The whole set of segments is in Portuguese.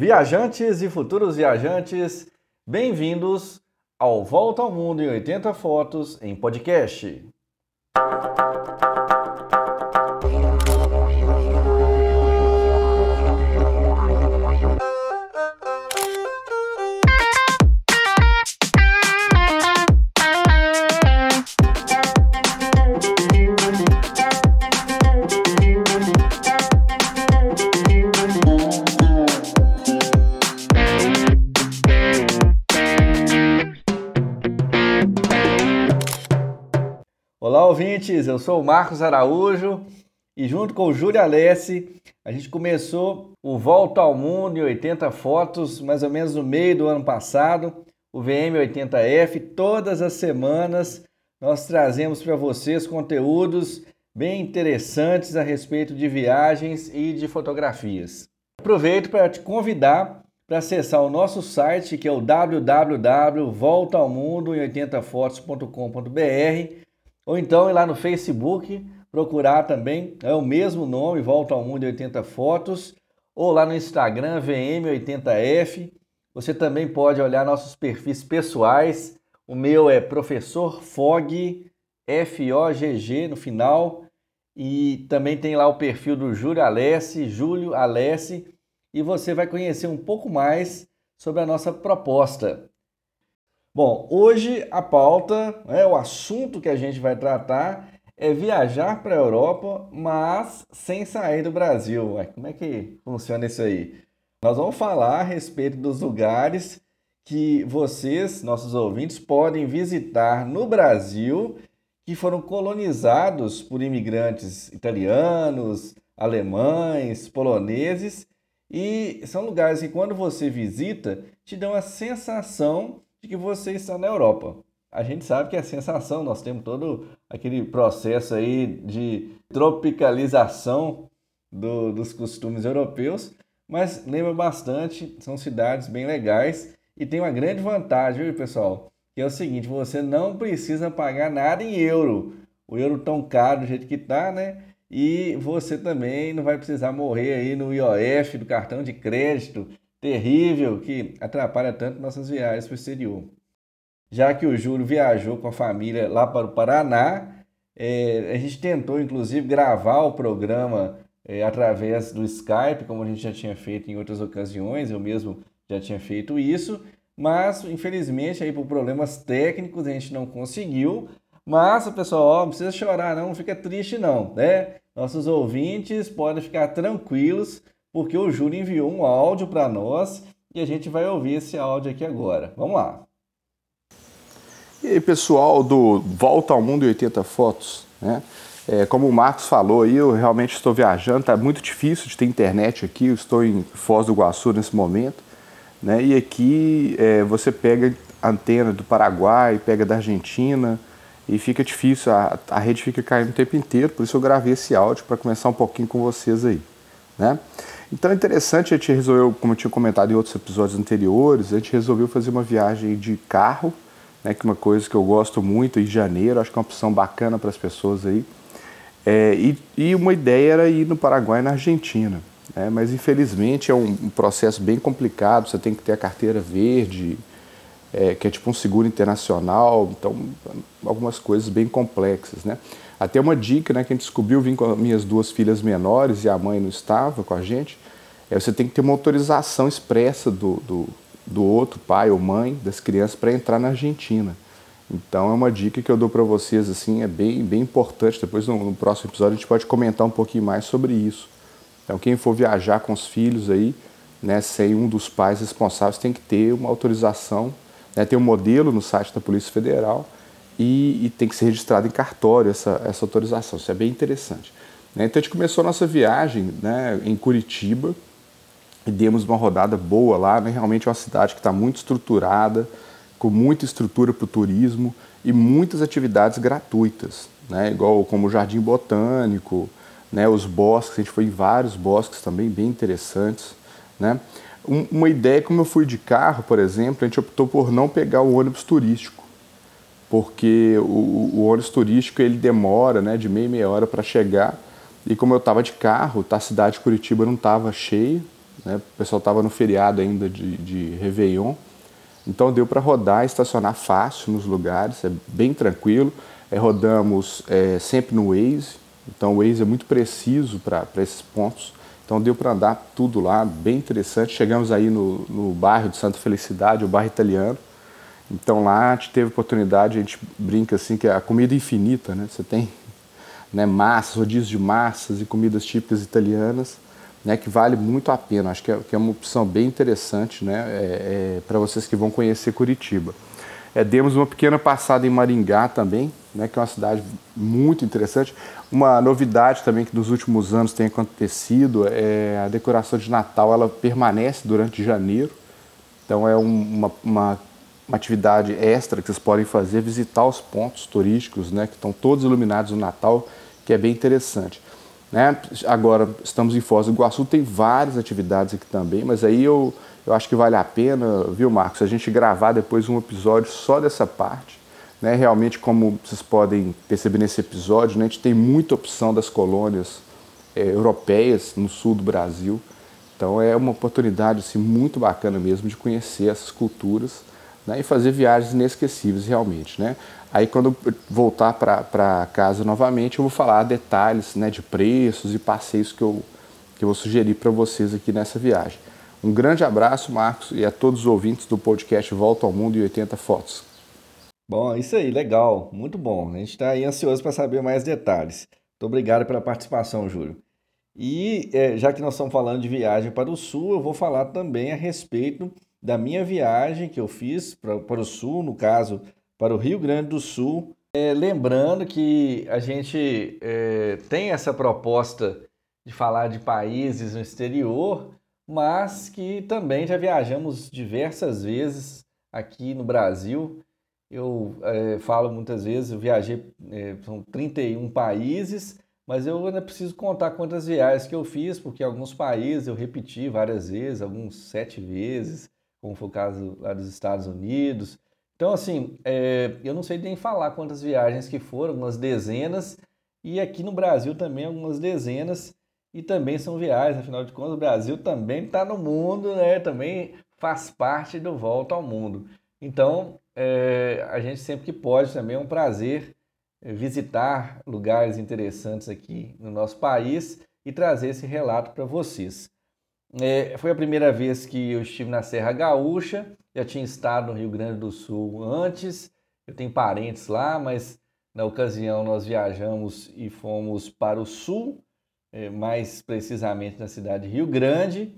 Viajantes e futuros viajantes, bem-vindos ao Volta ao Mundo em 80 Fotos em podcast. Ouvintes! Eu sou o Marcos Araújo e, junto com o Júlio Alessi, a gente começou o Volta ao Mundo em 80 fotos, mais ou menos no meio do ano passado, o VM80F. Todas as semanas nós trazemos para vocês conteúdos bem interessantes a respeito de viagens e de fotografias. Aproveito para te convidar para acessar o nosso site, que é o www.voltaomundo80fotos.com.br ou então ir lá no Facebook, procurar também, é o mesmo nome, Volta ao Mundo 80 Fotos, ou lá no Instagram, VM80F. Você também pode olhar nossos perfis pessoais. O meu é Professor Fog, F-O-G-G no final. E também tem lá o perfil do Júlio Alessi, Júlio Alessi. E você vai conhecer um pouco mais sobre a nossa proposta. Bom, hoje a pauta, né, o assunto que a gente vai tratar é viajar para a Europa, mas sem sair do Brasil. Ué, como é que funciona isso aí? Nós vamos falar a respeito dos lugares que vocês, nossos ouvintes, podem visitar no Brasil que foram colonizados por imigrantes italianos, alemães, poloneses e são lugares que quando você visita te dão a sensação de que você está na Europa. A gente sabe que é sensação, nós temos todo aquele processo aí de tropicalização do, dos costumes europeus, mas lembra bastante, são cidades bem legais e tem uma grande vantagem, viu, pessoal? Que é o seguinte, você não precisa pagar nada em euro. O euro tão caro do jeito que está, né? E você também não vai precisar morrer aí no IOF, do cartão de crédito, terrível que atrapalha tanto nossas viagens para o exterior. Já que o Júlio viajou com a família lá para o Paraná, é, a gente tentou inclusive gravar o programa é, através do Skype, como a gente já tinha feito em outras ocasiões, eu mesmo já tinha feito isso, mas infelizmente aí por problemas técnicos a gente não conseguiu. Mas pessoal, ó, não precisa chorar, não, não fica triste não, né? Nossos ouvintes podem ficar tranquilos porque o Júlio enviou um áudio para nós e a gente vai ouvir esse áudio aqui agora. Vamos lá. E aí, pessoal do Volta ao Mundo em 80 Fotos, né? É, como o Marcos falou aí, eu realmente estou viajando, está muito difícil de ter internet aqui, eu estou em Foz do Iguaçu nesse momento, né? E aqui é, você pega antena do Paraguai, pega da Argentina, e fica difícil, a, a rede fica caindo o tempo inteiro, por isso eu gravei esse áudio para começar um pouquinho com vocês aí, né? Então é interessante, a gente resolveu, como eu tinha comentado em outros episódios anteriores, a gente resolveu fazer uma viagem de carro, né, que é uma coisa que eu gosto muito, em janeiro, acho que é uma opção bacana para as pessoas aí. É, e, e, uma ideia era ir no Paraguai e na Argentina. Né, mas infelizmente é um, um, processo bem complicado, você tem que ter a carteira verde, é, que é tipo um seguro internacional, então algumas coisas bem complexas. Né? Até uma dica né, que a gente descobriu, vim com minhas duas filhas menores e a mãe não estava com a gente, é você tem que ter uma autorização expressa do, do, do outro pai ou mãe das crianças para entrar na Argentina. Então é uma dica que eu dou para vocês, assim, é bem, bem importante. Depois no, no, próximo episódio a gente pode comentar um pouquinho mais sobre isso. Então quem for viajar com os filhos aí, né, sem um dos pais responsáveis, tem que ter uma autorização, né, tem um modelo no site da Polícia Federal e, e, tem que ser registrado em cartório essa, essa autorização. Isso é bem interessante. Né? Então a gente começou a nossa viagem né, em Curitiba e demos uma rodada boa lá. Né? Realmente é uma cidade que está muito estruturada, com muita estrutura para o turismo e muitas atividades gratuitas, né? igual como o Jardim Botânico, né? os bosques, a gente foi em vários bosques também bem interessantes. Né? uma ideia, como eu fui de carro, por exemplo, a gente optou por não pegar o ônibus turístico porque o, o ônibus turístico ele demora né, de meia meia hora para chegar. E como eu estava de carro, tá, a cidade de Curitiba não estava cheia, né? o pessoal estava no feriado ainda de, de Réveillon, então deu para rodar, estacionar fácil nos lugares, é bem tranquilo. É, rodamos é, sempre no Waze, então o Waze é muito preciso para esses pontos. Então deu para andar tudo lá, bem interessante. Chegamos aí no, no bairro de Santa Felicidade, o bairro italiano. Então lá a gente teve oportunidade, a gente brinca assim que é a comida infinita, né? Você tem né, massas, rodízios de massas e comidas típicas italianas, né, que vale muito a pena. Acho que é, que é uma opção bem interessante né, é, é, para vocês que vão conhecer Curitiba. É, demos uma pequena passada em Maringá também, né, que é uma cidade muito interessante. Uma novidade também que nos últimos anos tem acontecido é a decoração de Natal, ela permanece durante janeiro. Então é uma, uma, uma atividade extra que vocês podem fazer, visitar os pontos turísticos, né, que estão todos iluminados no Natal, que é bem interessante. Né? Agora estamos em Foz do Iguaçu, tem várias atividades aqui também, mas aí eu, eu acho que vale a pena, viu, Marcos, a gente gravar depois um episódio só dessa parte. Né? Realmente, como vocês podem perceber nesse episódio, né, a gente tem muita opção das colônias é, europeias no sul do Brasil. Então é uma oportunidade assim, muito bacana mesmo de conhecer essas culturas né, e fazer viagens inesquecíveis realmente. Né? Aí quando voltar para casa novamente, eu vou falar detalhes né, de preços e passeios que eu, que eu vou sugerir para vocês aqui nessa viagem. Um grande abraço, Marcos, e a todos os ouvintes do podcast Volta ao Mundo em 80 Fotos. Bom, isso aí, legal, muito bom. A gente está aí ansioso para saber mais detalhes. Muito obrigado pela participação, Júlio. E é, já que nós estamos falando de viagem para o Sul, eu vou falar também a respeito da minha viagem que eu fiz para, para o Sul, no caso, para o Rio Grande do Sul. É, lembrando que a gente é, tem essa proposta de falar de países no exterior, mas que também já viajamos diversas vezes aqui no Brasil. Eu é, falo muitas vezes, eu viajei, é, são 31 países, mas eu ainda preciso contar quantas viagens que eu fiz, porque alguns países eu repeti várias vezes, alguns sete vezes, como foi o caso lá dos Estados Unidos. Então, assim, é, eu não sei nem falar quantas viagens que foram, algumas dezenas, e aqui no Brasil também algumas dezenas, e também são viagens, afinal de contas, o Brasil também está no mundo, né? Também faz parte do Volta ao Mundo. Então, é, a gente sempre que pode também é um prazer é, visitar lugares interessantes aqui no nosso país e trazer esse relato para vocês. É, foi a primeira vez que eu estive na Serra Gaúcha, já tinha estado no Rio Grande do Sul antes, eu tenho parentes lá, mas na ocasião nós viajamos e fomos para o sul, é, mais precisamente na cidade de Rio Grande,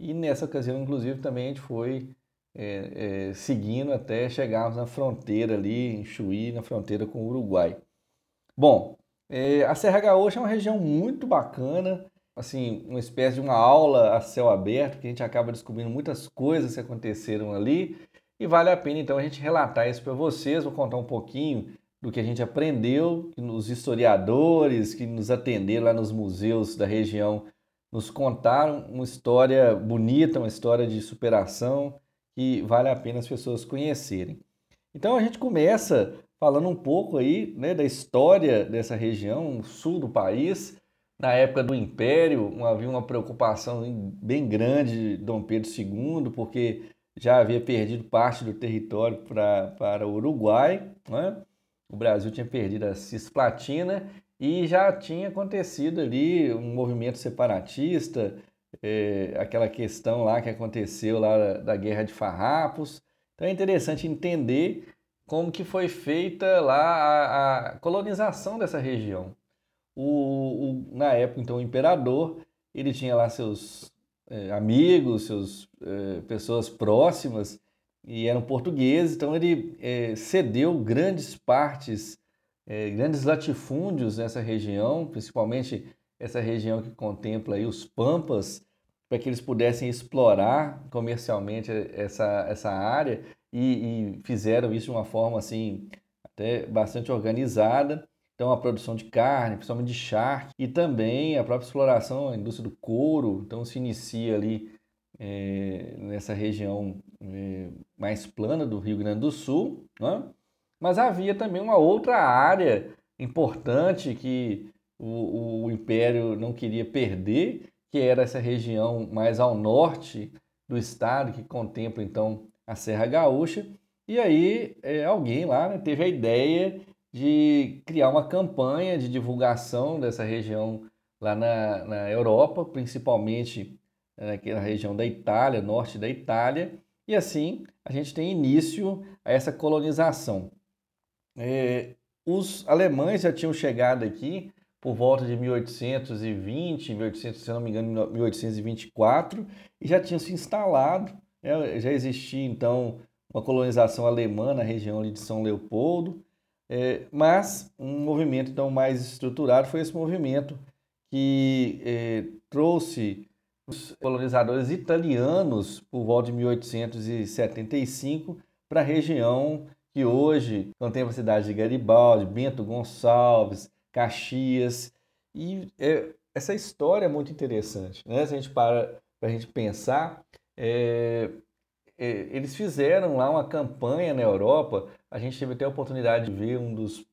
e nessa ocasião, inclusive, também a gente foi é, é, seguindo até chegarmos na fronteira ali, em Chuí, na fronteira com o Uruguai. Bom, é, a Serra Gaúcha é uma região muito bacana, assim, uma espécie de uma aula a céu aberto, que a gente acaba descobrindo muitas coisas que aconteceram ali e vale a pena então a gente relatar isso para vocês. Vou contar um pouquinho do que a gente aprendeu, que os historiadores que nos atenderam lá nos museus da região nos contaram uma história bonita, uma história de superação que vale a pena as pessoas conhecerem. Então a gente começa falando um pouco aí né, da história dessa região, sul do país, na época do Império, havia uma preocupação bem grande de Dom Pedro II, porque já havia perdido parte do território pra, para o Uruguai, né? o Brasil tinha perdido a Cisplatina e já tinha acontecido ali um movimento separatista, é, aquela questão lá que aconteceu lá da Guerra de Farrapos. Então é interessante entender como que foi feita lá a, a colonização dessa região o, o, na época, então, o imperador, ele tinha lá seus é, amigos, seus é, pessoas próximas, e eram portugueses, então ele é, cedeu grandes partes, é, grandes latifúndios nessa região, principalmente essa região que contempla aí os Pampas, para que eles pudessem explorar comercialmente essa, essa área e, e fizeram isso de uma forma assim até bastante organizada. Então, a produção de carne, principalmente de charque, e também a própria exploração, a indústria do couro. Então, se inicia ali é, nessa região é, mais plana do Rio Grande do Sul. Né? Mas havia também uma outra área importante que o, o Império não queria perder, que era essa região mais ao norte do estado, que contempla então a Serra Gaúcha. E aí é, alguém lá né, teve a ideia de criar uma campanha de divulgação dessa região lá na, na Europa, principalmente né, na região da Itália, norte da Itália, e assim a gente tem início a essa colonização. É, os alemães já tinham chegado aqui por volta de 1820, 1800, se não me engano, 1824, e já tinham se instalado. Né? Já existia então uma colonização alemã na região de São Leopoldo, é, mas um movimento então mais estruturado foi esse movimento que é, trouxe os colonizadores italianos por volta de 1875 para a região que hoje contempla a cidade de Garibaldi, Bento Gonçalves, Caxias. E é, essa história é muito interessante. Né? Se a gente para para a gente pensar, é, é, eles fizeram lá uma campanha na Europa. A gente teve até a oportunidade de ver um dos,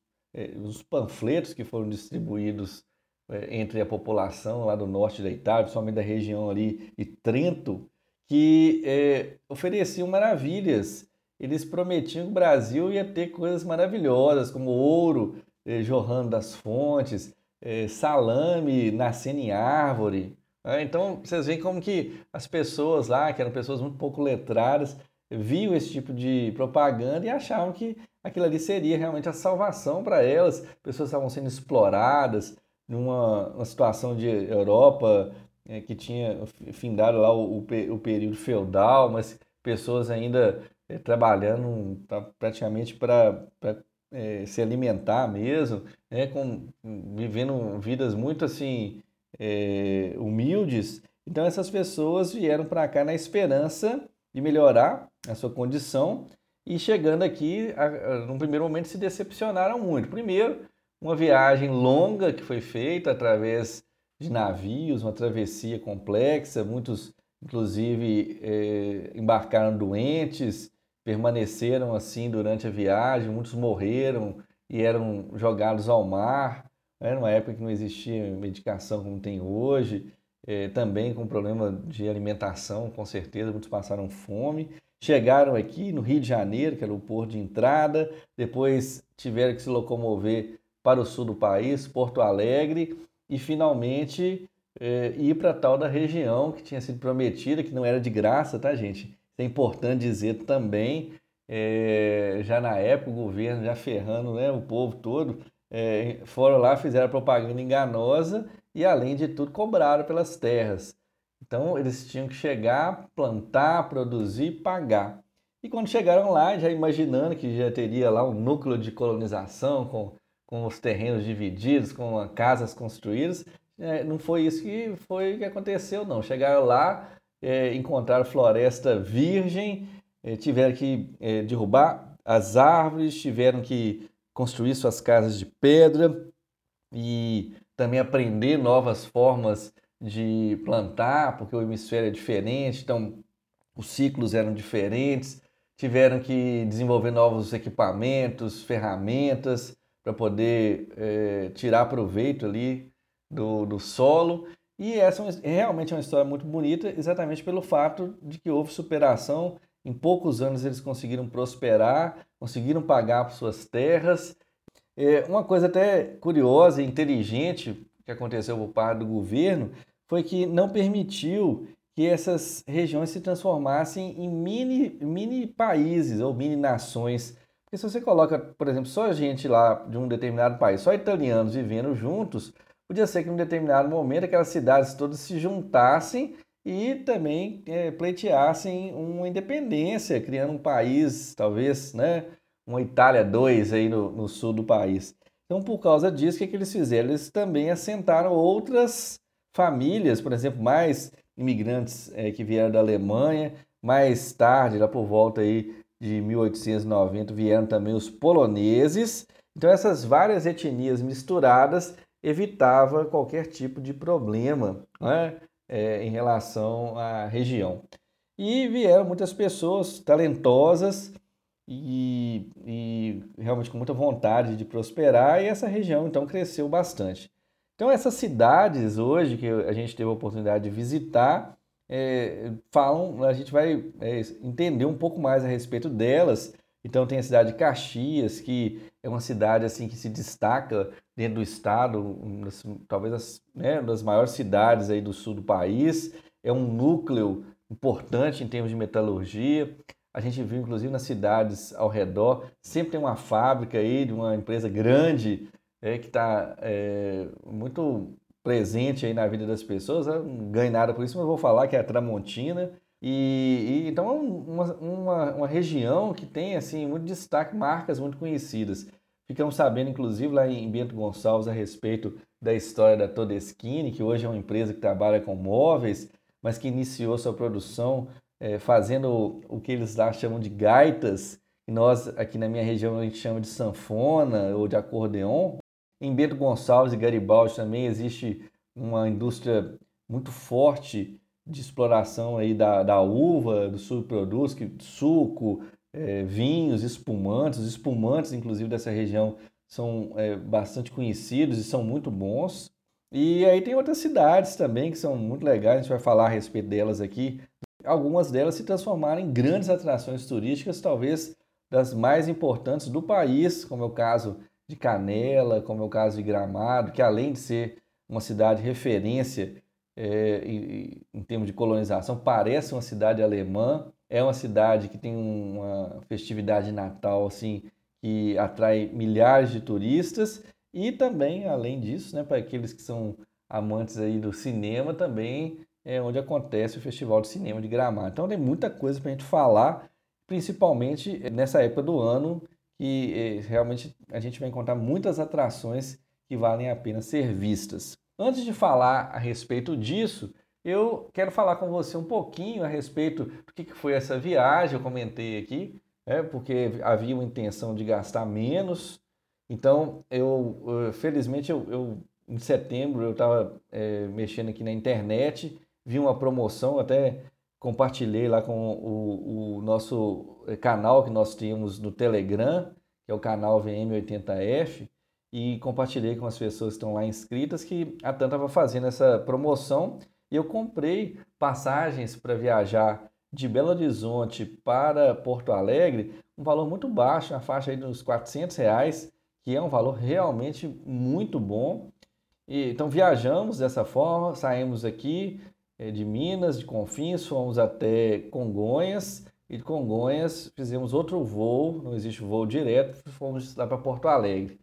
dos panfletos que foram distribuídos é, entre a população lá do norte da Itália, principalmente da região ali de Trento, que é, ofereciam maravilhas eles prometiam que o Brasil ia ter coisas maravilhosas, como ouro eh, jorrando das fontes, eh, salame nascendo em árvore. Né? Então, vocês veem como que as pessoas lá, que eram pessoas muito pouco letradas, viam esse tipo de propaganda e achavam que aquilo ali seria realmente a salvação para elas. Pessoas estavam sendo exploradas numa situação de Europa é, que tinha findado lá o, o, o período feudal, mas pessoas ainda é, trabalhando tá, praticamente para é, se alimentar mesmo, né, com, vivendo vidas muito assim humildes. Então essas pessoas vieram para cá na esperança de melhorar a sua condição e chegando aqui, num primeiro momento, se decepcionaram muito. Primeiro, uma viagem longa que foi feita através de navios, uma travessia complexa, muitos, inclusive, é, embarcaram doentes, permaneceram assim durante a viagem, muitos morreram e eram jogados ao mar, né? numa época que não existia medicação como tem hoje, é, também com problema de alimentação, com certeza, muitos passaram fome. Chegaram aqui no Rio de Janeiro, que era o porto de entrada, depois tiveram que se locomover para o sul do país, Porto Alegre, e finalmente é, ir para tal da região que tinha sido prometida, que não era de graça, tá, gente? é importante dizer também, é, já na época, o governo já ferrando né, o povo todo, é, foram lá, fizeram propaganda enganosa e, além de tudo, cobraram pelas terras. Então, eles tinham que chegar, plantar, produzir, pagar. E quando chegaram lá, já imaginando que já teria lá um núcleo de colonização com, com os terrenos divididos, com casas construídas, é, não foi isso que foi que aconteceu, não. Chegaram lá, é, encontraram floresta virgem, é, tiveram que é, derrubar as árvores, tiveram que construir suas casas de pedra e também aprender novas formas de plantar, porque o hemisfério é diferente, então os ciclos eram diferentes, tiveram que desenvolver novos equipamentos, ferramentas para poder é, tirar proveito ali do, do solo e essa é realmente é uma história muito bonita, exatamente pelo fato de que houve superação. Em poucos anos eles conseguiram prosperar, conseguiram pagar por suas terras. É, uma coisa até curiosa e inteligente que aconteceu por parte do governo foi que não permitiu que essas regiões se transformassem em mini, mini países ou mini nações. Porque se você coloca, por exemplo, só gente lá de um determinado país, só italianos vivendo juntos, Podia ser que em um determinado momento aquelas cidades todas se juntassem e também é, pleiteassem uma independência, criando um país, talvez, né, uma Itália 2 aí no, no, sul do país. Então, por causa disso, o que, que eles fizeram? Eles também assentaram outras famílias, por exemplo, mais imigrantes é, que vieram da Alemanha, mais tarde, lá por volta aí de 1890, vieram também os poloneses. Então, essas várias etnias misturadas evitava qualquer tipo de problema né, é, em relação à região. E vieram muitas pessoas talentosas e, e, realmente com muita vontade de prosperar, e essa região então cresceu bastante. Então, essas cidades hoje que a gente teve a oportunidade de visitar, é, falam, a gente vai é, entender um pouco mais a respeito delas. Então, tem a cidade de Caxias, que é uma cidade assim que se destaca dentro do estado, das, talvez as, né, uma das maiores cidades aí do sul do país. É um núcleo importante em termos de metalurgia. A gente viu, inclusive, nas cidades ao redor, sempre tem uma fábrica aí de uma empresa grande é, que está é, muito presente aí na vida das pessoas. Eu não ganho nada por isso, mas vou falar que é a Tramontina. E, e então é uma, uma, uma, região que tem assim muito destaque, marcas muito conhecidas. Ficamos sabendo, inclusive, lá em Bento Gonçalves, a respeito da história da Todeschini, que hoje é uma empresa que trabalha com móveis, mas que iniciou sua produção é, fazendo o que eles lá chamam de gaitas, que nós aqui na minha região a gente chama de sanfona ou de acordeon. Em Bento Gonçalves e Garibaldi também existe uma indústria muito forte de exploração aí da, da uva, do subprodutos, que suco, é, vinhos, espumantes. Os espumantes, inclusive, dessa região são é, bastante conhecidos e são muito bons. E aí tem outras cidades também que são muito legais, a gente vai falar a respeito delas aqui. Algumas delas se transformaram em grandes atrações turísticas, talvez das mais importantes do país, como é o caso de Canela, como é o caso de Gramado, que além de ser uma cidade referência é, em, em termos de colonização, parece uma cidade alemã, é uma cidade que tem uma festividade natal assim que atrai milhares de turistas e também, além disso, né, para aqueles que são amantes aí do cinema, também é onde acontece o Festival de Cinema de Gramado. Então tem muita coisa para a gente falar, principalmente nessa época do ano, que é, realmente a gente vai encontrar muitas atrações que valem a pena ser vistas. Antes de falar a respeito disso, eu quero falar com você um pouquinho a respeito do que foi essa viagem. Eu comentei aqui, é, porque havia uma intenção de gastar menos. Então, eu, felizmente, eu, eu em setembro eu estava é, mexendo aqui na internet, vi uma promoção, até compartilhei lá com o, o nosso canal que nós tínhamos no Telegram, que é o canal VM80F, e compartilhei com as pessoas que estão lá inscritas que a TAM estava fazendo essa promoção e eu comprei passagens para viajar de Belo Horizonte para Porto Alegre, um valor muito baixo, na faixa aí dos 400 reais, que é um valor realmente muito bom. E, então viajamos dessa forma, saímos aqui de Minas, de Confins, fomos até Congonhas e de Congonhas fizemos outro voo, não existe voo direto, fomos lá para Porto Alegre.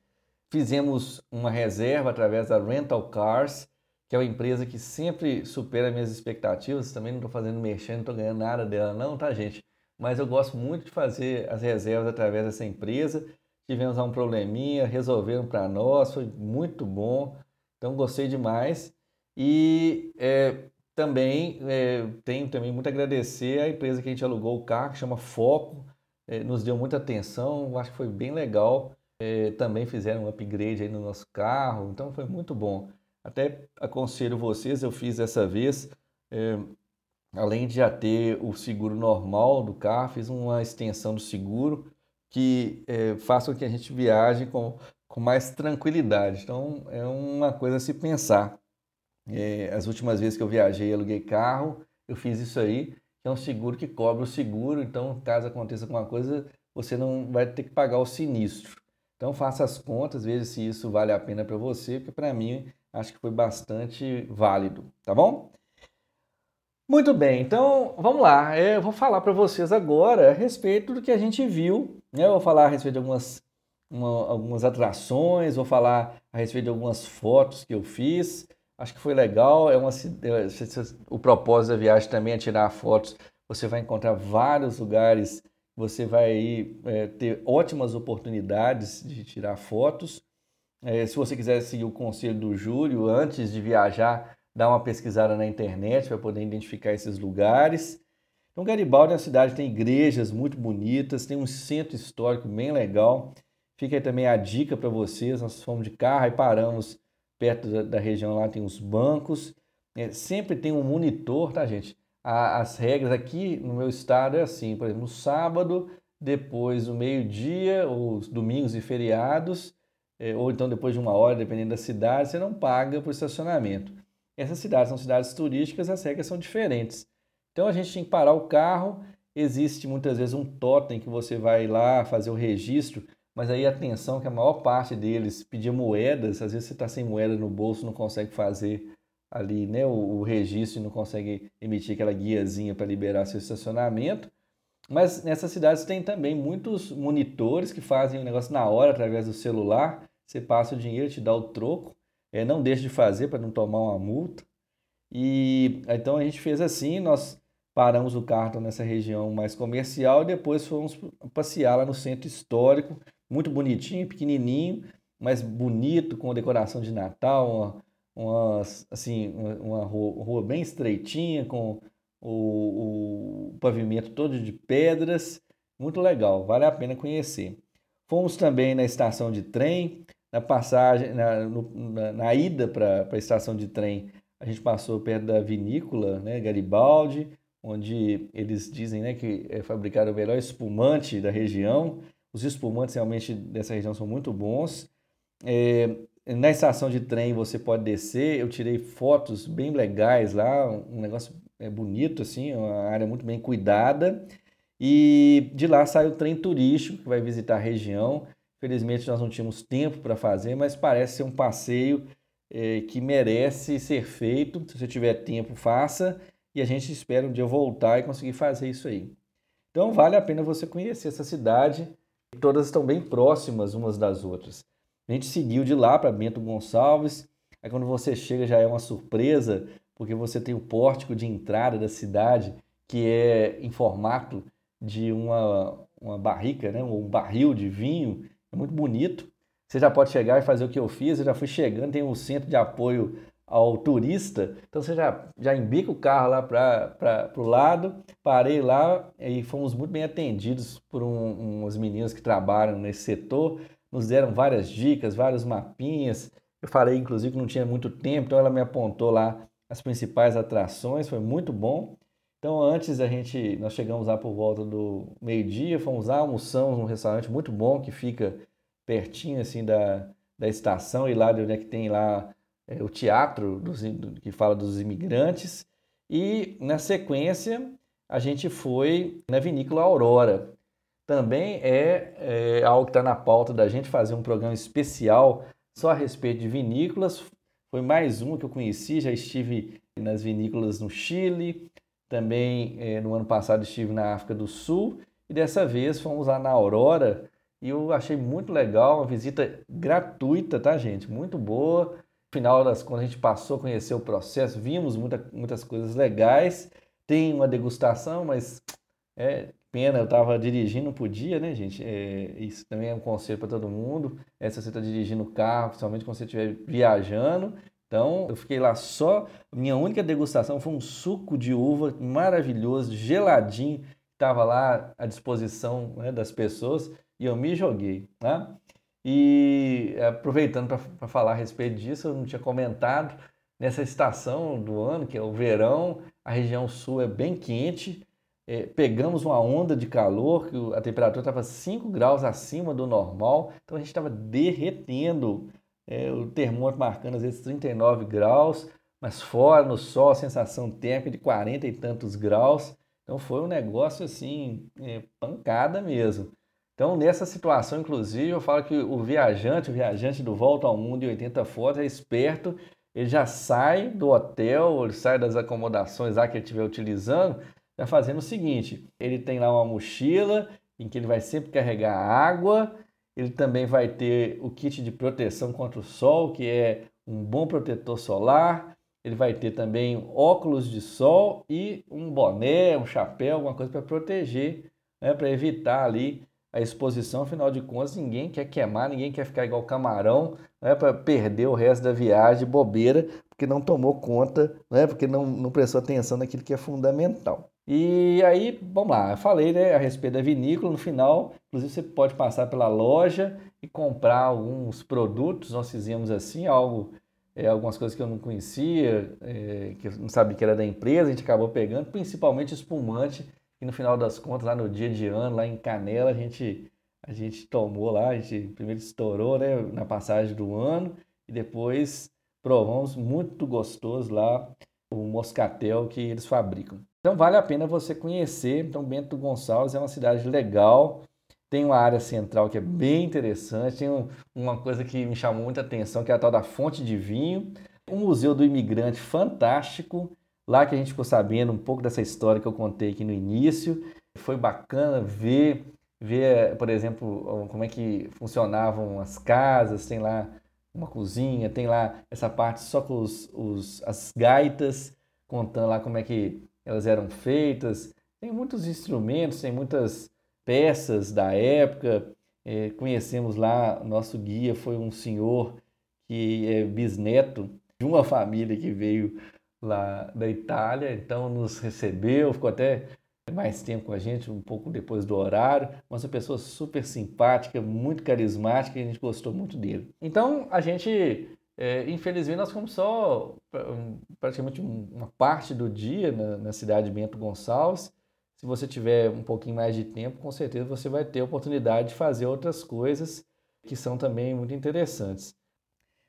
Fizemos uma reserva através da Rental Cars, que é uma empresa que sempre supera minhas expectativas. Também não estou fazendo mexendo, não estou ganhando nada dela, não, tá, gente? Mas eu gosto muito de fazer as reservas através dessa empresa. Tivemos um probleminha, resolveram para nós, foi muito bom. Então gostei demais. E é, também é, tenho também muito a agradecer à empresa que a gente alugou o carro, que chama Foco. É, nos deu muita atenção, acho que foi bem legal é, também fizeram um upgrade aí no nosso carro, então foi muito bom. Até aconselho vocês, eu fiz dessa vez, é, além de já ter o seguro normal do carro, fiz uma extensão do seguro que é, faça com que a gente viaje com, com mais tranquilidade. Então é uma coisa a se pensar. É, as últimas vezes que eu viajei e aluguei carro, eu fiz isso aí, que é um seguro que cobre o seguro, então caso aconteça alguma coisa, você não vai ter que pagar o sinistro. Então faça as contas, veja se isso vale a pena para você, porque para mim acho que foi bastante válido, tá bom? Muito bem, então vamos lá. É, eu vou falar para vocês agora a respeito do que a gente viu. Né? Eu vou falar a respeito de algumas, uma, algumas atrações, vou falar a respeito de algumas fotos que eu fiz. Acho que foi legal. É uma, é, o propósito da viagem também é tirar fotos. Você vai encontrar vários lugares você vai é, ter ótimas oportunidades de tirar fotos. É, se você quiser seguir o conselho do Júlio, antes de viajar, dá uma pesquisada na internet para poder identificar esses lugares. Então, Garibaldi é uma cidade tem igrejas muito bonitas, tem um centro histórico bem legal. Fica aí também a dica para vocês. Nós fomos de carro e paramos perto da, da região lá, tem uns bancos. É, sempre tem um monitor, tá, gente? a, as regras aqui no meu estado é assim, por exemplo, no sábado, depois do meio-dia, os domingos e feriados, é, ou então depois de uma hora, dependendo da cidade, você não paga por estacionamento. Essas cidades são cidades turísticas, as regras são diferentes. Então a gente tem que parar o carro. Existe muitas vezes um totem que você vai lá fazer o registro, mas aí atenção que a maior parte deles pedia moedas, às vezes você está sem moeda no bolso, não consegue fazer ali né, o, o registro e não consegue emitir aquela guiazinha para liberar seu estacionamento. Mas nessas cidades tem também muitos monitores que fazem o negócio na hora através do celular. Você passa o dinheiro, te dá o troco. É, não deixe de fazer para não tomar uma multa. E então a gente fez assim, nós paramos o carro nessa região mais comercial e depois fomos passear lá no centro histórico, muito bonitinho, pequenininho, mas bonito, com decoração de Natal, uma, uma assim, uma rua, rua bem estreitinha, com o, o, pavimento todo de pedras, muito legal, vale a pena conhecer. Fomos também na estação de trem, na passagem, na, na, na ida para a estação de trem, a gente passou perto da vinícola, né, Garibaldi, onde eles dizem né, que é fabricado o melhor espumante da região. Os espumantes realmente dessa região são muito bons. É, na estação de trem você pode descer, eu tirei fotos bem legais lá, um negócio é bonito, assim, uma área muito bem cuidada. E de lá sai o trem turístico que vai visitar a região. Felizmente nós não tínhamos tempo para fazer, mas parece ser um passeio é, que merece ser feito. Se você tiver tempo, faça. E a gente espera um dia voltar e conseguir fazer isso aí. Então vale a pena você conhecer essa cidade. Todas estão bem próximas umas das outras. A gente seguiu de lá para Bento Gonçalves. Aí quando você chega já é uma surpresa, porque você tem o pórtico de entrada da cidade, que é em formato de uma, uma barrica, né? um barril de vinho. É muito bonito. Você já pode chegar e fazer o que eu fiz. Eu já fui chegando, tem um centro de apoio ao turista. Então você já, já embica o carro lá para o lado. Parei lá e fomos muito bem atendidos por um, uns meninos que trabalham nesse setor. Nos deram várias dicas, vários mapinhas. Eu falei, inclusive, que não tinha muito tempo, então ela me apontou lá as principais atrações, foi muito bom. Então, antes a gente, nós chegamos lá por volta do meio-dia, fomos lá, almoçamos num restaurante muito bom que fica pertinho assim da, da estação e lá de onde é que tem lá é, o teatro dos, que fala dos imigrantes. E na sequência a gente foi na vinícola Aurora. Também é, é algo que está na pauta da gente fazer um programa especial só a respeito de vinícolas. Foi mais uma que eu conheci, já estive nas vinícolas no Chile, também eh, no ano passado estive na África do Sul e dessa vez fomos lá na Aurora e eu achei muito legal, uma visita gratuita, tá gente? Muito boa. Final das contas a gente passou a conhecer o processo, vimos muita, muitas coisas legais. Tem uma degustação, mas é pena, eu estava dirigindo, não podia, né, gente? É, isso também é um conselho para todo mundo. É, se você está dirigindo o carro, principalmente quando você estiver viajando. Então, eu fiquei lá só. Minha única degustação foi um suco de uva maravilhoso, geladinho, estava lá à disposição né, das pessoas e eu me joguei. Né? E aproveitando para falar a respeito disso, eu não tinha comentado, nessa estação do ano, que é o verão, a região sul é bem quente, é, pegamos uma onda de calor, que a temperatura estava 5 graus acima do normal, então a gente estava derretendo, é, o termômetro marcando às vezes 39 graus, mas fora no sol a sensação térmica de 40 e tantos graus, então foi um negócio assim, é, pancada mesmo. Então, nessa situação, inclusive, eu falo que o viajante, o viajante do Volta ao Mundo em 80 fotos é esperto, ele já sai do hotel, ele sai das acomodações lá que ele estiver utilizando, está fazendo o seguinte: ele tem lá uma mochila em que ele vai sempre carregar água, ele também vai ter o kit de proteção contra o sol, que é um bom protetor solar, ele vai ter também óculos de sol e um boné, um chapéu, alguma coisa para proteger, né, para evitar ali a exposição, afinal de contas, ninguém quer queimar, ninguém quer ficar igual camarão, né, para perder o resto da viagem, bobeira, porque não tomou conta, né, porque não, não prestou atenção naquilo que é fundamental. E aí, vamos lá, eu falei né, a respeito da vinícola, no final, inclusive você pode passar pela loja e comprar alguns produtos, nós fizemos assim, algo, é, algumas coisas que eu não conhecia, é, que eu não sabia que era da empresa, a gente acabou pegando, principalmente espumante, e no final das contas, lá no dia de ano, lá em Canela, a gente a gente tomou lá, a gente primeiro estourou né, na passagem do ano e depois provamos muito gostoso lá o moscatel que eles fabricam. Então vale a pena você conhecer. Então Bento Gonçalves é uma cidade legal, tem uma área central que é bem interessante, tem um, uma coisa que me chamou muita atenção, que é a tal da fonte de vinho, um museu do imigrante fantástico, lá que a gente ficou sabendo um pouco dessa história que eu contei aqui no início. Foi bacana ver, ver, por exemplo, como é que funcionavam as casas, tem lá uma cozinha, tem lá essa parte só com os, os, as gaitas, contando lá como é que elas eram feitas. Tem muitos instrumentos, tem muitas peças da época. É, conhecemos lá, nosso guia foi um senhor que é bisneto de uma família que veio lá da Itália, então nos recebeu, ficou até mais tempo com a gente, um pouco depois do horário, mas uma pessoa super simpática, muito carismática e a gente gostou muito dele. Então a gente, é, infelizmente, nós fomos só praticamente uma parte do dia na, na cidade de Bento Gonçalves. Se você tiver um pouquinho mais de tempo, com certeza você vai ter a oportunidade de fazer outras coisas que são também muito interessantes.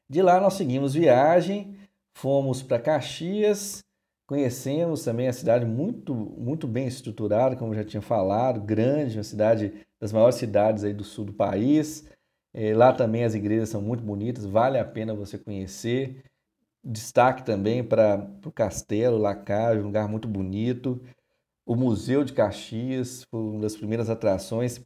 De lá nós seguimos viagem, fomos para Caxias, Conhecemos também a cidade muito, muito bem estruturada, como já tinha falado, grande, uma cidade das maiores cidades aí do sul do país. É, lá também as igrejas são muito bonitas, vale a pena você conhecer. Destaque também para o Castelo Lacage, um lugar muito bonito. O Museu de Caxias foi uma das primeiras atrações.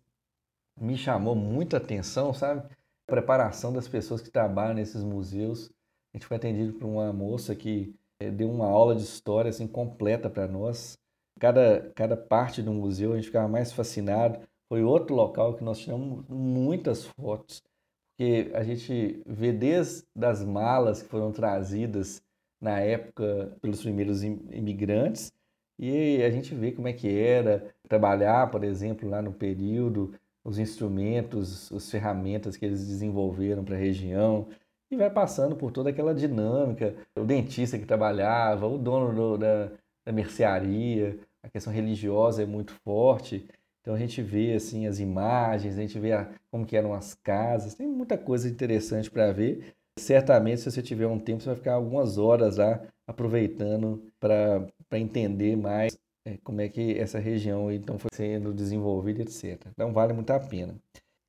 Me chamou muita atenção, sabe? A preparação das pessoas que trabalham nesses museus. A gente foi atendido por uma moça que é, deu uma aula de história assim completa para nós. Cada, cada parte do museu a gente ficava mais fascinado. Foi outro local que nós tiramos muitas fotos, porque a gente vê desde as malas que foram trazidas na época pelos primeiros imigrantes e a gente vê como é que era trabalhar, por exemplo, lá no período, os instrumentos, as ferramentas que eles desenvolveram para a região e vai passando por toda aquela dinâmica. O dentista que trabalhava, o dono do, da, da mercearia, a questão religiosa é muito forte. Então a gente vê assim as imagens, a gente vê a, como que eram as casas, tem muita coisa interessante para ver. Certamente, se você tiver um tempo, você vai ficar algumas horas lá aproveitando para entender mais é, como é que essa região então foi sendo desenvolvida, etc. Então vale muito a pena.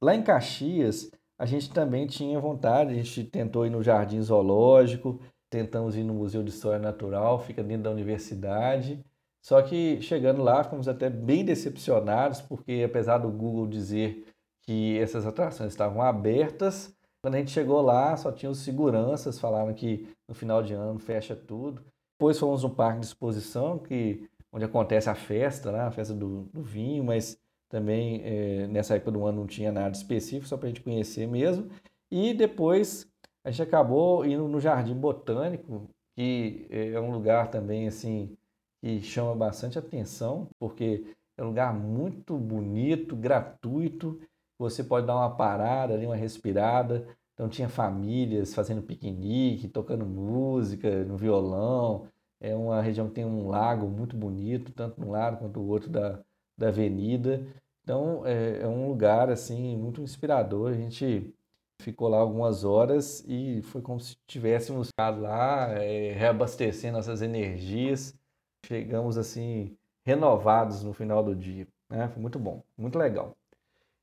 Lá em Caxias, a gente também tinha vontade, a gente tentou ir no Jardim Zoológico, tentamos ir no Museu de História Natural, fica dentro da universidade. Só que chegando lá, ficamos até bem decepcionados, porque apesar do Google dizer que essas atrações estavam abertas, quando a gente chegou lá, só tinha os seguranças, falaram que no final de ano fecha tudo. Depois fomos no parque de exposição, que, onde acontece a festa, né? a festa do, do vinho, mas também é, nessa época do ano não tinha nada específico, só para a gente conhecer mesmo. E depois a gente acabou indo no Jardim Botânico, que é um lugar também assim que chama bastante atenção, porque é um lugar muito bonito, gratuito. Você pode dar uma parada ali, uma respirada. Então tinha famílias fazendo piquenique, tocando música no violão. É uma região que tem um lago muito bonito, tanto um lado quanto o outro da, da avenida. Então é, é, um lugar assim muito inspirador. A gente ficou lá algumas horas e foi como se tivéssemos ficado lá é, reabastecendo nossas energias. Chegamos assim renovados no final do dia. Né? Foi muito bom, muito legal.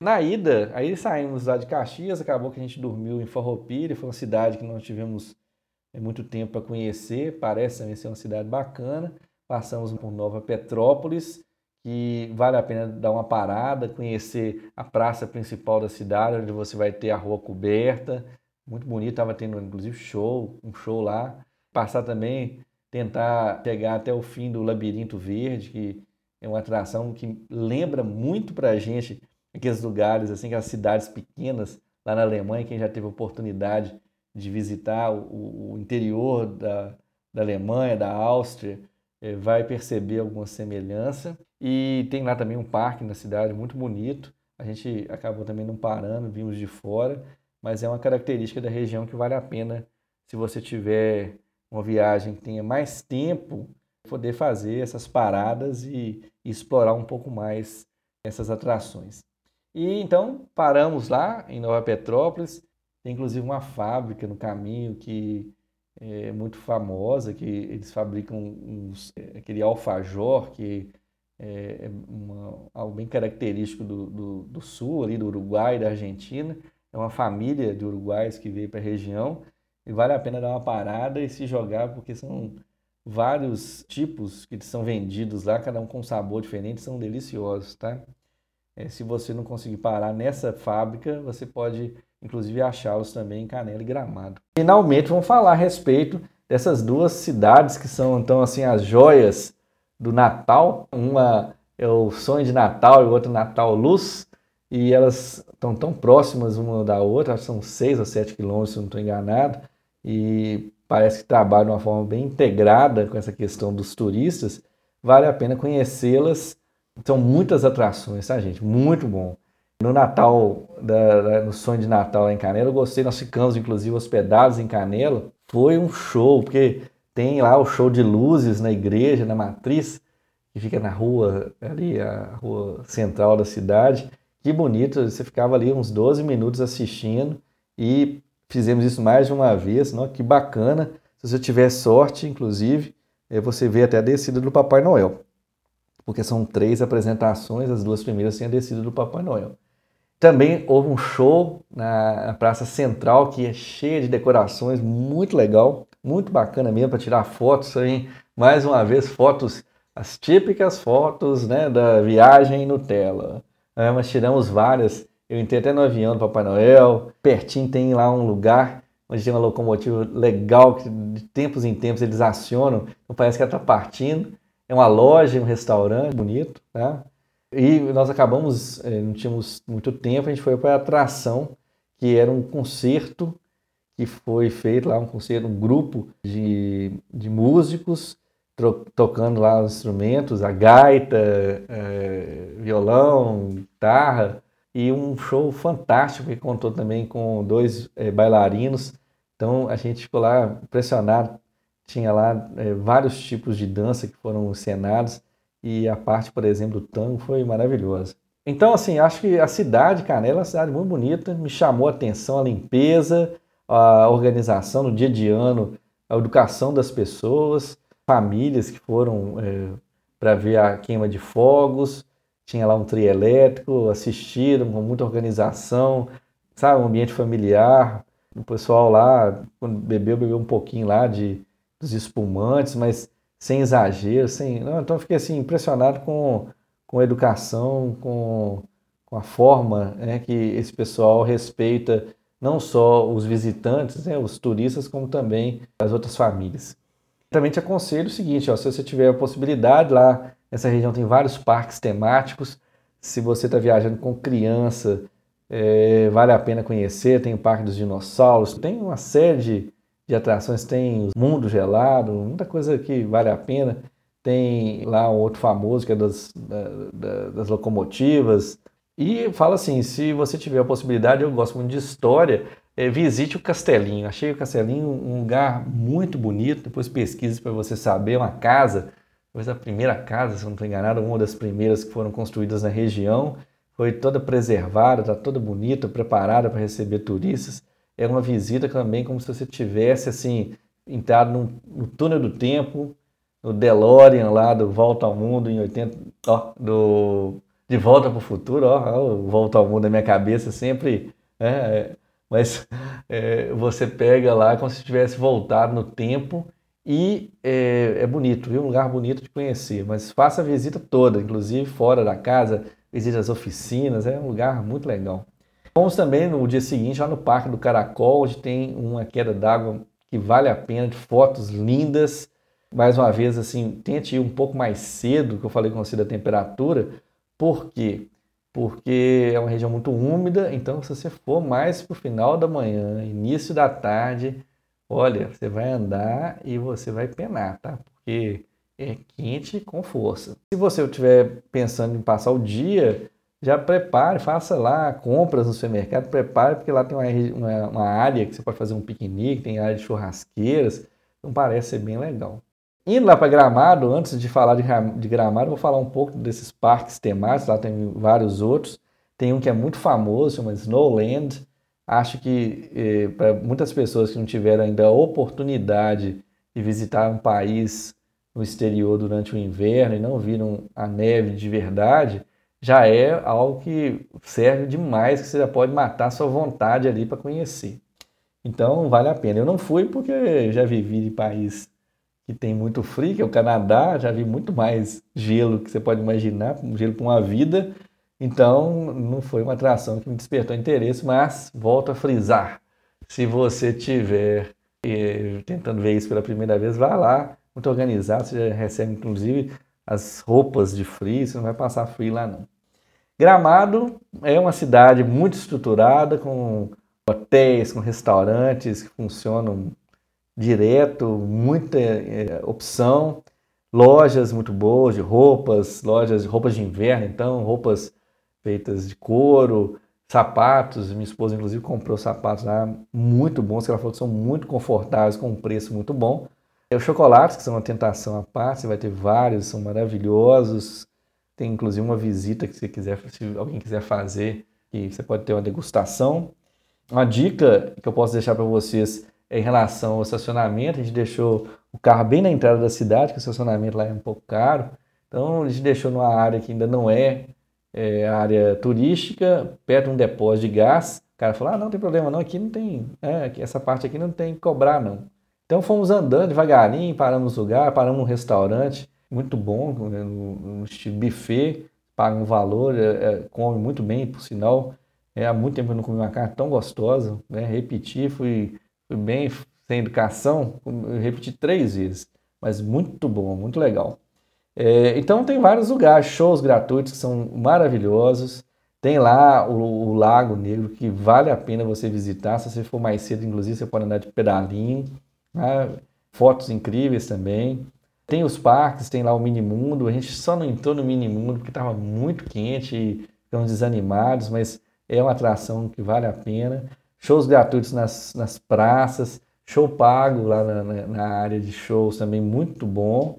Na ida, aí saímos lá de Caxias, acabou que a gente dormiu em Farroupilha, foi uma cidade que nós tivemos é, muito tempo para conhecer, parece também ser uma cidade bacana. Passamos por Nova Petrópolis, que vale a pena dar uma parada, conhecer a praça principal da cidade, onde você vai ter a rua coberta, muito bonito, estava tendo inclusive show, um show lá. Passar também, tentar chegar até o fim do Labirinto Verde, que é uma atração que lembra muito para a gente aqueles lugares, assim, aquelas cidades pequenas lá na Alemanha, quem já teve oportunidade de visitar o, o interior da, da Alemanha, da Áustria, é, vai perceber alguma semelhança. E tem lá também um parque na cidade muito bonito. A gente acabou também não parando, vimos de fora, mas é uma característica da região que vale a pena, se você tiver uma viagem que tenha mais tempo, poder fazer essas paradas e, e explorar um pouco mais essas atrações. E então paramos lá em Nova Petrópolis, tem inclusive uma fábrica no caminho que é muito famosa, que eles fabricam uns, aquele alfajor, que é, é uma, algo bem característico do, do, do, sul, ali do Uruguai, da Argentina. É uma família de uruguaios que veio para a região e vale a pena dar uma parada e se jogar, porque são vários tipos que são vendidos lá, cada um com um sabor diferente, são deliciosos, tá? É, se você não conseguir parar nessa fábrica, você pode inclusive achá-los também em Canela e Gramado. Finalmente vamos falar a respeito dessas duas cidades que são então assim as joias do Natal. Uma é o sonho de Natal e o outro Natal Luz. E elas estão tão próximas uma da outra, são seis ou sete quilômetros, se não estou enganado. E parece que trabalham de uma forma bem integrada com essa questão dos turistas. Vale a pena conhecê-las. São muitas atrações, tá, gente? Muito bom. No Natal, da, da, no sonho de Natal em Canela, eu gostei. Nós ficamos, inclusive, hospedados em Canela. Foi um show, porque tem lá o show de luzes na igreja, na matriz, que fica na rua, ali, a rua central da cidade. Que bonito, você ficava ali uns 12 minutos assistindo e fizemos isso mais de uma vez. Não? Que bacana. Se você tiver sorte, inclusive, é, você vê até a descida do Papai Noel. Porque são três apresentações, as duas primeiras têm a descida do Papai Noel. Também houve um show na Praça Central que é cheia de decorações, muito legal muito bacana mesmo para tirar fotos aí. Mais uma vez, fotos, as típicas fotos né, da viagem Nutella. É, mas tiramos várias. Eu entrei até no avião do Papai Noel. Pertinho tem lá um lugar onde tem uma locomotiva legal que de tempos em tempos eles acionam. Então parece que ela está partindo. É uma loja, um restaurante bonito. Tá? E nós acabamos, eh, não tínhamos muito tempo, a gente foi para a atração, que era um concerto que foi feito lá um concerto, um grupo de, de músicos tocando lá os instrumentos, a gaita, é, violão, guitarra, e um show fantástico que contou também com dois é, bailarinos. Então a gente ficou lá impressionado. Tinha lá é, vários tipos de dança que foram encenados e a parte, por exemplo, do tango foi maravilhosa. Então, assim, acho que a cidade, Canela, é uma cidade muito bonita, me chamou a atenção a limpeza, a organização no dia de ano, a educação das pessoas, famílias que foram é, para ver a queima de fogos, tinha lá um trio elétrico, assistiram com muita organização, sabe, um ambiente familiar, o pessoal lá, quando bebeu, bebeu um pouquinho lá de, dos espumantes, mas sem exagero, sem... Não, então fiquei assim, impressionado com, com a educação, com, com a forma né, que esse pessoal respeita não só os visitantes, né, os turistas, como também as outras famílias. Também te aconselho o seguinte, ó, se você tiver a possibilidade, lá nessa região tem vários parques temáticos, se você está viajando com criança, é, vale a pena conhecer, tem o Parque dos Dinossauros, tem uma série de, de atrações, tem o Mundo Gelado, muita coisa que vale a pena, tem lá um outro famoso que é das, da, das locomotivas, e fala assim: se você tiver a possibilidade, eu gosto muito de história, é, visite o Castelinho. Achei o Castelinho um lugar muito bonito. Depois pesquise para você saber. Uma casa, talvez a primeira casa, se não estou enganado, uma das primeiras que foram construídas na região. Foi toda preservada, está toda bonita, preparada para receber turistas. É uma visita também como se você tivesse assim entrado no, no túnel do tempo, no DeLorean lá do Volta ao Mundo em 80, ó, do de Volta para o Futuro, ó, ó, Volta ao Mundo na minha cabeça sempre, né, é, mas é, você pega lá como se tivesse voltado no tempo e é, é, bonito, viu? Um lugar bonito de conhecer, mas faça a visita toda, inclusive fora da casa, visite as oficinas, é um lugar muito legal. Fomos também no dia seguinte lá no Parque do Caracol, onde tem uma queda d'água que vale a pena, de fotos lindas. Mais uma vez, assim, tente ir um pouco mais cedo, que eu falei com você da temperatura, por quê? Porque é uma região muito úmida, então se você for mais para o final da manhã, início da tarde, olha, você vai andar e você vai penar, tá? Porque é quente com força. Se você estiver pensando em passar o dia, já prepare, faça lá compras no supermercado, prepare, porque lá tem uma, uma, uma área que você pode fazer um piquenique, tem área de churrasqueiras, então parece ser bem legal. Indo lá para Gramado, antes de falar de, Gramado, vou falar um pouco desses parques temáticos, lá tem vários outros. Tem um que é muito famoso, chama Snowland. Acho que eh, para muitas pessoas que não tiveram ainda a oportunidade de visitar um país no exterior durante o inverno e não viram a neve de verdade, já é algo que serve demais, que você já pode matar sua vontade ali para conhecer. Então vale a pena. Eu não fui porque já vivi em país que tem muito frio, que é o Canadá, já vi muito mais gelo que você pode imaginar, gelo para uma vida. Então não foi uma atração que me despertou interesse, mas volto a frisar. Se você tiver eh, tentando ver isso pela primeira vez, vá lá, muito organizado, você já recebe inclusive as roupas de frio, você não vai passar frio lá não. Gramado é uma cidade muito estruturada, com hotéis, com restaurantes que funcionam direto, muita é, opção, lojas muito boas de roupas, lojas de roupas de inverno, então, roupas feitas de couro, sapatos, minha esposa inclusive comprou sapatos lá muito bons, que ela falou que são muito confortáveis, com um preço muito bom. E os chocolates, que são uma tentação à parte, você vai ter vários, são maravilhosos. Tem inclusive uma visita que você quiser, se alguém quiser fazer, que você pode ter uma degustação. Uma dica que eu posso deixar para vocês é em relação ao estacionamento. A gente deixou o carro bem na entrada da cidade, que o estacionamento lá é um pouco caro. Então a gente deixou numa área que ainda não é, é área turística, perto de um depósito de gás. O cara falou: ah, não tem problema não, aqui não tem, é, essa parte aqui não tem que cobrar não. Então fomos andando devagarinho, paramos no lugar, paramos num restaurante muito bom, né, no, no estilo buffet, paga um valor, é, é, come muito bem, por sinal. É, há muito tempo eu não comi uma carne tão gostosa, né? Repeti, fui bem sem educação, repeti três vezes, mas muito bom, muito legal. É, então tem vários lugares, shows gratuitos que são maravilhosos. Tem lá o, o, Lago Negro que vale a pena você visitar. Se você for mais cedo, inclusive, você pode andar de pedalinho. Né? Fotos incríveis também. Tem os parques, tem lá o Mini Mundo. A gente só não entrou no Mini Mundo porque estava muito quente e ficamos desanimados, mas é uma atração que vale a pena. Shows gratuitos nas, nas praças, show pago lá na, na, área de shows também muito bom.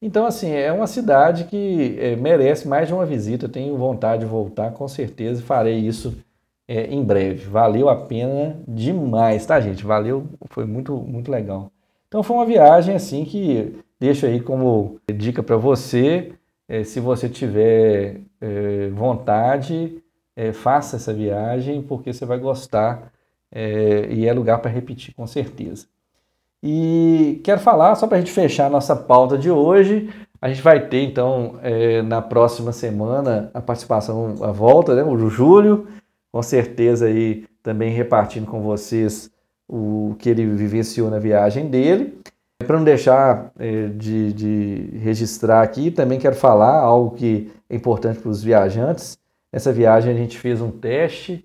Então, assim, é uma cidade que é, merece mais de uma visita. Eu tenho vontade de voltar, com certeza, farei isso é, em breve. Valeu a pena demais, tá, gente? Valeu, foi muito, muito legal. Então, foi uma viagem, assim, que deixo aí como dica para você. É, se você tiver vontade, faça essa viagem porque você vai gostar é, e é lugar para repetir com certeza. E quero falar, só para a gente fechar a nossa pauta de hoje, a gente vai ter então é, na próxima semana a participação, a volta, né, o Júlio, com certeza aí também repartindo com vocês o que ele vivenciou na viagem dele. Para não deixar é, de, de registrar aqui, também quero falar algo que é importante para os viajantes. Nessa viagem a gente fez um teste.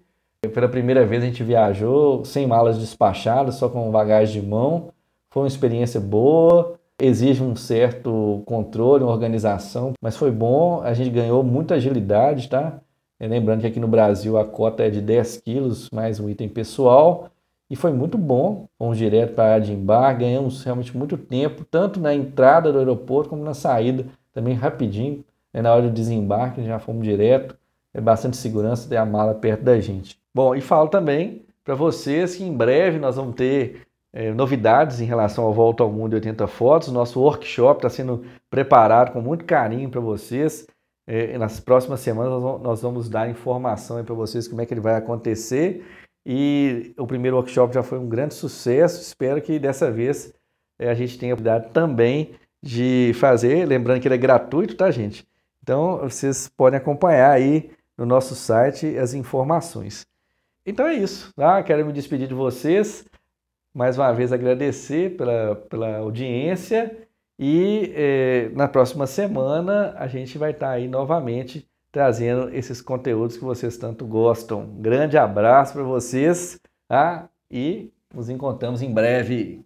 Pela primeira vez a gente viajou sem malas despachadas, só com bagagem de mão. Foi uma experiência boa, exige um certo controle, uma organização, mas foi bom. A gente ganhou muita agilidade, tá? Lembrando que aqui no Brasil a cota é de 10 quilos mais um item pessoal. E foi muito bom. Fomos direto para a área de embarque, ganhamos realmente muito tempo, tanto na entrada do aeroporto como na saída, também rapidinho. Na hora do desembarque já fomos direto é bastante segurança ter a mala perto da gente. Bom, e falo também para vocês que em breve nós vamos ter é, novidades em relação ao Volta ao Mundo 80 Fotos. Nosso workshop está sendo preparado com muito carinho para vocês. É, nas próximas semanas nós vamos dar informação para vocês como é que ele vai acontecer. E o primeiro workshop já foi um grande sucesso. Espero que dessa vez é, a gente tenha a oportunidade também de fazer. Lembrando que ele é gratuito, tá, gente? Então vocês podem acompanhar aí no nosso site as informações. Então é isso, tá? Quero me despedir de vocês, mais uma vez agradecer pela, pela audiência e eh, na próxima semana a gente vai estar aí novamente trazendo esses conteúdos que vocês tanto gostam. Grande abraço para vocês tá? e nos encontramos em breve.